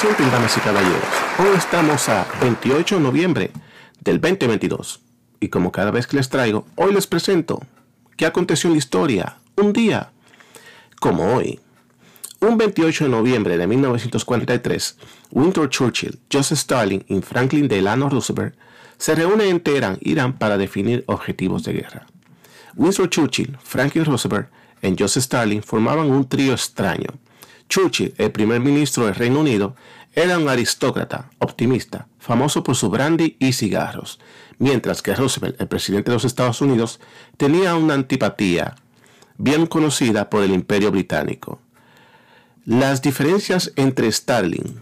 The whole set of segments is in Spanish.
sienten, damas caballeros. Hoy estamos a 28 de noviembre del 2022. Y como cada vez que les traigo, hoy les presento qué aconteció en la historia un día como hoy. Un 28 de noviembre de 1943, Winston Churchill, Joseph Stalin y Franklin Delano Roosevelt se reúnen en Teherán, Irán, para definir objetivos de guerra. Winston Churchill, Franklin Roosevelt y Joseph Stalin formaban un trío extraño. Churchill, el primer ministro del Reino Unido, era un aristócrata, optimista, famoso por su brandy y cigarros, mientras que Roosevelt, el presidente de los Estados Unidos, tenía una antipatía bien conocida por el imperio británico. Las diferencias entre Stalin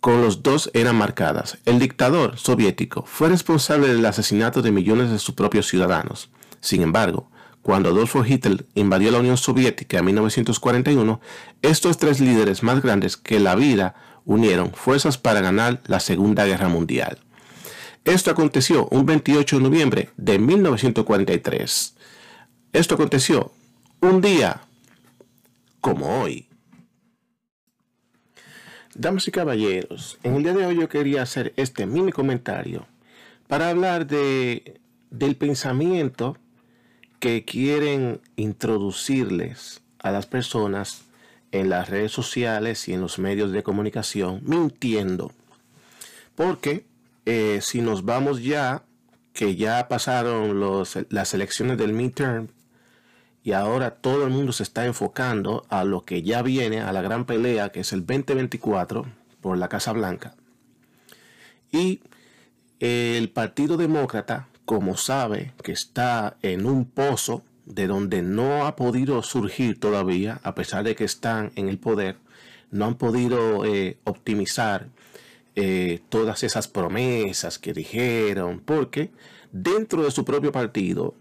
con los dos eran marcadas. El dictador soviético fue responsable del asesinato de millones de sus propios ciudadanos. Sin embargo, cuando Adolfo Hitler invadió la Unión Soviética en 1941, estos tres líderes más grandes que la vida unieron fuerzas para ganar la Segunda Guerra Mundial. Esto aconteció un 28 de noviembre de 1943. Esto aconteció un día como hoy. Damas y caballeros, en el día de hoy yo quería hacer este mini comentario para hablar de, del pensamiento que quieren introducirles a las personas en las redes sociales y en los medios de comunicación mintiendo. Porque eh, si nos vamos ya, que ya pasaron las elecciones del midterm y ahora todo el mundo se está enfocando a lo que ya viene, a la gran pelea que es el 2024 por la Casa Blanca. Y el Partido Demócrata, como sabe que está en un pozo de donde no ha podido surgir todavía, a pesar de que están en el poder, no han podido eh, optimizar eh, todas esas promesas que dijeron, porque dentro de su propio partido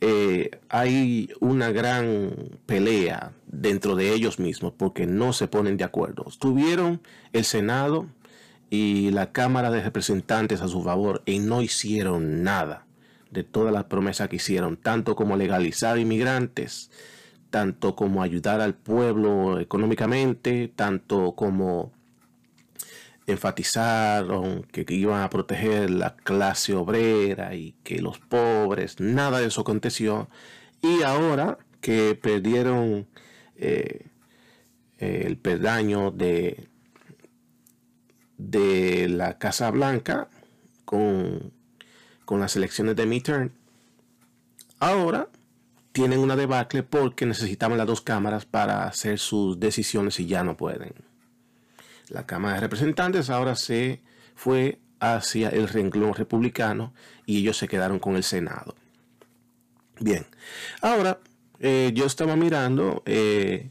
eh, hay una gran pelea dentro de ellos mismos porque no se ponen de acuerdo. Tuvieron el Senado y la Cámara de Representantes a su favor y no hicieron nada de todas las promesas que hicieron, tanto como legalizar inmigrantes, tanto como ayudar al pueblo económicamente, tanto como enfatizaron que, iban a proteger la clase obrera y que los pobres, nada de eso aconteció. Y ahora que perdieron eh, el pedaño de, de la Casa Blanca con con las elecciones de midterm, ahora tienen una debacle porque necesitaban las dos cámaras para hacer sus decisiones y ya no pueden. La Cámara de Representantes ahora se fue hacia el renglón republicano y ellos se quedaron con el Senado. Bien, ahora eh, yo estaba mirando eh,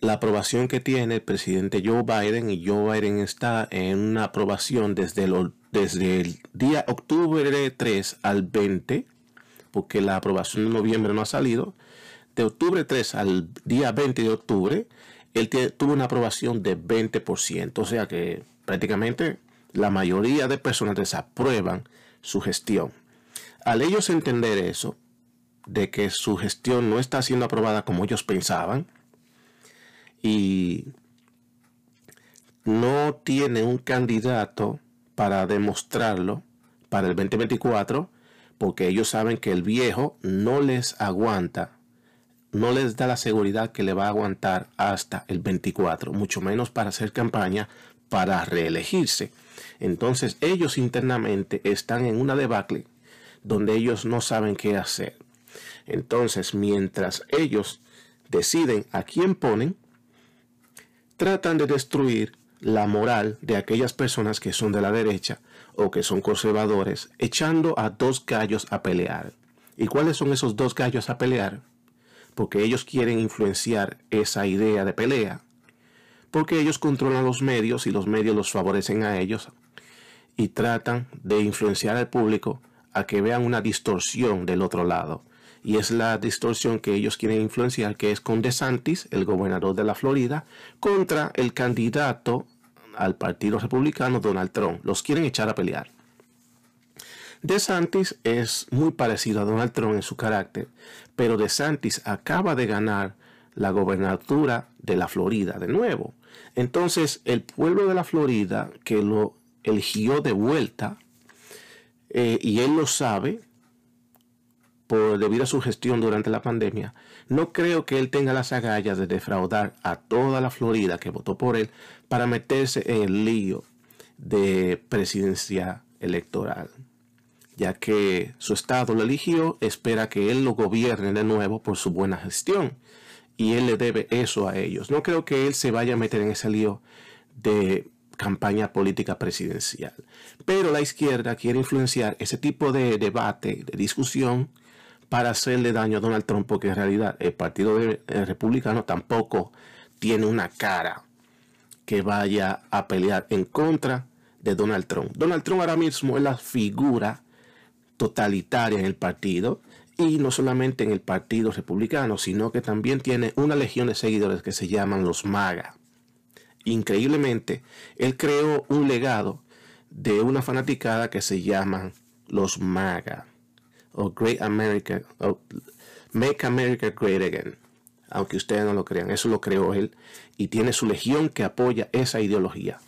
la aprobación que tiene el presidente Joe Biden y Joe Biden está en una aprobación desde el desde el día octubre 3 al 20, porque la aprobación de noviembre no ha salido, de octubre 3 al día 20 de octubre, él tuvo una aprobación de 20%, o sea que prácticamente la mayoría de personas desaprueban su gestión. Al ellos entender eso, de que su gestión no está siendo aprobada como ellos pensaban, y no tiene un candidato para demostrarlo para el 2024, porque ellos saben que el viejo no les aguanta, no les da la seguridad que le va a aguantar hasta el 24, mucho menos para hacer campaña para reelegirse. Entonces ellos internamente están en una debacle donde ellos no saben qué hacer. Entonces, mientras ellos deciden a quién ponen, tratan de destruir la moral de aquellas personas que son de la derecha o que son conservadores, echando a dos gallos a pelear. ¿Y cuáles son esos dos gallos a pelear? Porque ellos quieren influenciar esa idea de pelea. Porque ellos controlan los medios y los medios los favorecen a ellos y tratan de influenciar al público a que vean una distorsión del otro lado y es la distorsión que ellos quieren influenciar, que es con DeSantis, el gobernador de la Florida, contra el candidato al Partido Republicano, Donald Trump. Los quieren echar a pelear. DeSantis es muy parecido a Donald Trump en su carácter, pero DeSantis acaba de ganar la gobernatura de la Florida de nuevo. Entonces, el pueblo de la Florida que lo eligió de vuelta, eh, y él lo sabe, por debido a su gestión durante la pandemia, no creo que él tenga las agallas de defraudar a toda la Florida que votó por él para meterse en el lío de presidencia electoral, ya que su estado lo eligió, espera que él lo gobierne de nuevo por su buena gestión y él le debe eso a ellos. No creo que él se vaya a meter en ese lío de campaña política presidencial. Pero la izquierda quiere influenciar ese tipo de debate, de discusión, para hacerle daño a Donald Trump, porque en realidad el Partido Republicano tampoco tiene una cara que vaya a pelear en contra de Donald Trump. Donald Trump ahora mismo es la figura totalitaria en el partido y no solamente en el Partido Republicano, sino que también tiene una legión de seguidores que se llaman los MAGA. Increíblemente, él creó un legado de una fanaticada que se llaman los MAGA, o Great America, o Make America Great Again, aunque ustedes no lo crean, eso lo creó él y tiene su legión que apoya esa ideología,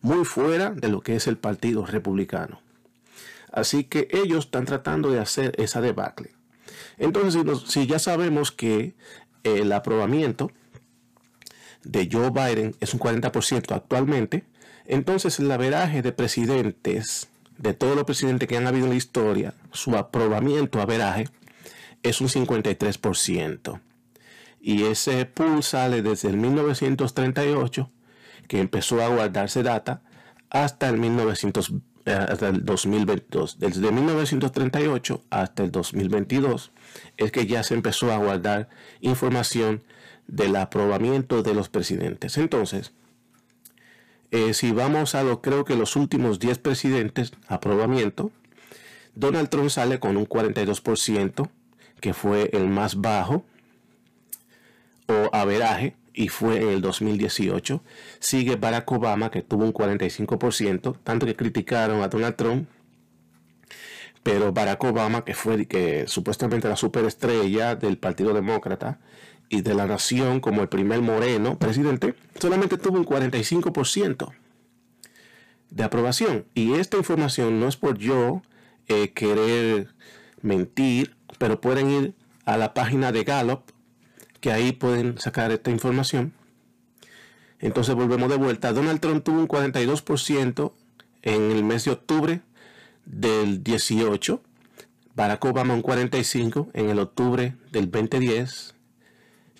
muy fuera de lo que es el Partido Republicano. Así que ellos están tratando de hacer esa debacle. Entonces, si, ya sabemos que el aprobamiento de Joe Biden es un 40% actualmente, entonces el averaje de presidentes, de todos los presidentes que han habido en la historia, su aprobamiento averaje es un 53%. Y ese pool sale desde el 1938, que empezó a guardarse data, hasta el 1920 eh, hasta el 2022. Desde 1938 hasta el 2022 es que ya se empezó a guardar información del aprobamiento de los presidentes. Entonces, eh, si vamos a lo, creo que los últimos 10 presidentes, aprobamiento, Donald Trump sale con un 42%, que fue el más bajo, o averaje, y fue en el 2018. Sigue Barack Obama, que tuvo un 45%, tanto que criticaron a Donald Trump. Pero Barack Obama, que fue que supuestamente la superestrella del Partido Demócrata y de la nación como el primer moreno presidente, solamente tuvo un 45% de aprobación. Y esta información no es por yo eh, querer mentir, pero pueden ir a la página de Gallup que ahí pueden sacar esta información. Entonces volvemos de vuelta. Donald Trump tuvo un 42% en el mes de octubre del 18. Barack Obama un 45% en el octubre del 2010.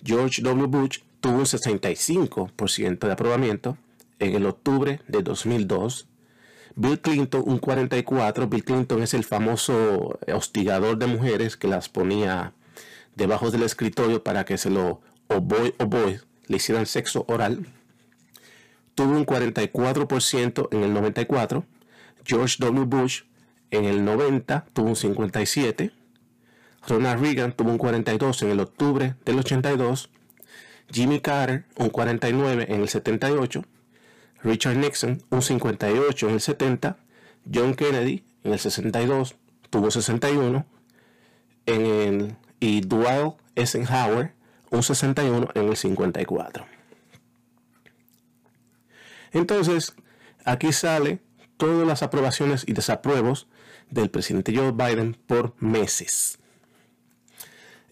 George W. Bush tuvo un 65% de aprobamiento en el octubre de 2002. Bill Clinton un 44%. Bill Clinton es el famoso hostigador de mujeres que las ponía debajo del escritorio para que se lo o boy o boy le hicieran sexo oral. Tuvo un 44% en el 94. George W. Bush en el 90 tuvo un 57. Ronald Reagan tuvo un 42 en el octubre del 82. Jimmy Carter un 49 en el 78. Richard Nixon un 58 en el 70. John Kennedy en el 62 tuvo 61. En y Dwight Eisenhower un 61 en el 54. Entonces, aquí sale todas las aprobaciones y desapruebos del presidente Joe Biden por meses.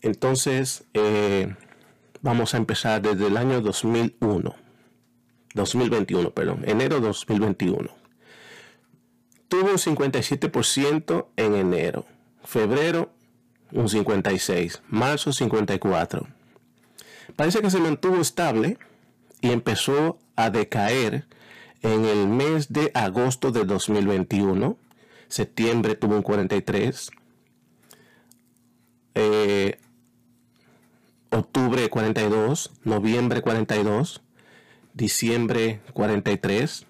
Entonces, eh, vamos a empezar desde el año 2001. 2021, perdón, enero 2021. Tuvo un 57% en enero, febrero un 56, marzo 54. Parece que se mantuvo estable y empezó a decaer en el mes de agosto de 2021. Septiembre tuvo un 43. Eh, octubre 42, noviembre 42, diciembre 43,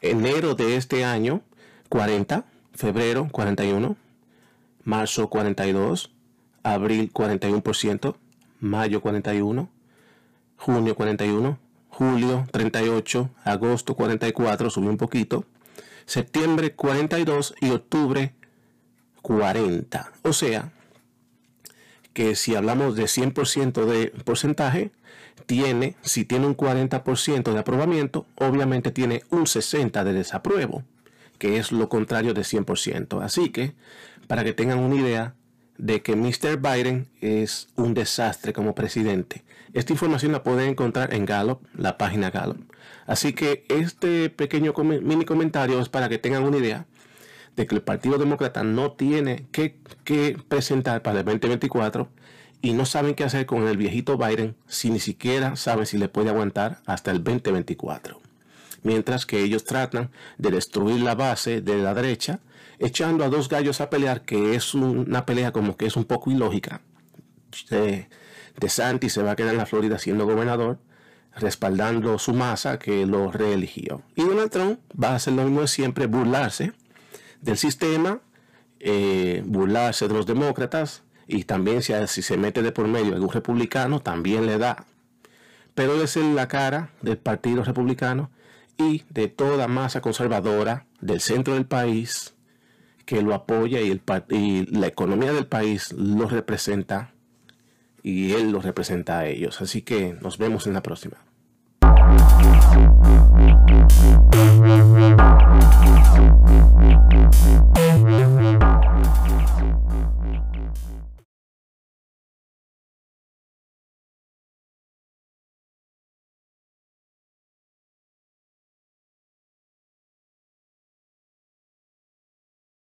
enero de este año 40, febrero 41, marzo 42, abril 41%, mayo 41, junio 41, julio 38, agosto 44, subió un poquito, septiembre 42 y octubre 40. O sea, que si hablamos de 100% de porcentaje, tiene, si tiene un 40% de aprobamiento, obviamente tiene un 60% de desapruebo, que es lo contrario de 100%. Así que, para que tengan una idea de que Mr. Biden es un desastre como presidente, esta información la pueden encontrar en Gallup, la página Gallup. Así que este pequeño mini comentario es para que tengan una idea de que el Partido Demócrata no tiene que, que presentar para el 2024 y no saben qué hacer con el viejito Biden si ni siquiera saben si le puede aguantar hasta el 2024. Mientras que ellos tratan de destruir la base de la derecha, echando a dos gallos a pelear, que es una pelea como que es un poco ilógica. De, de Santi se va a quedar en la Florida siendo gobernador, respaldando su masa que lo reeligió. Y Donald Trump va a hacer lo mismo de siempre, burlarse del sistema, eh, burlarse de los demócratas, y también si, se mete de por medio algún republicano, también le da. Pero es la cara del Partido Republicano y de toda masa conservadora del centro del país que lo apoya y, y la economía del país lo representa y él lo representa a ellos. Así que nos vemos en la próxima.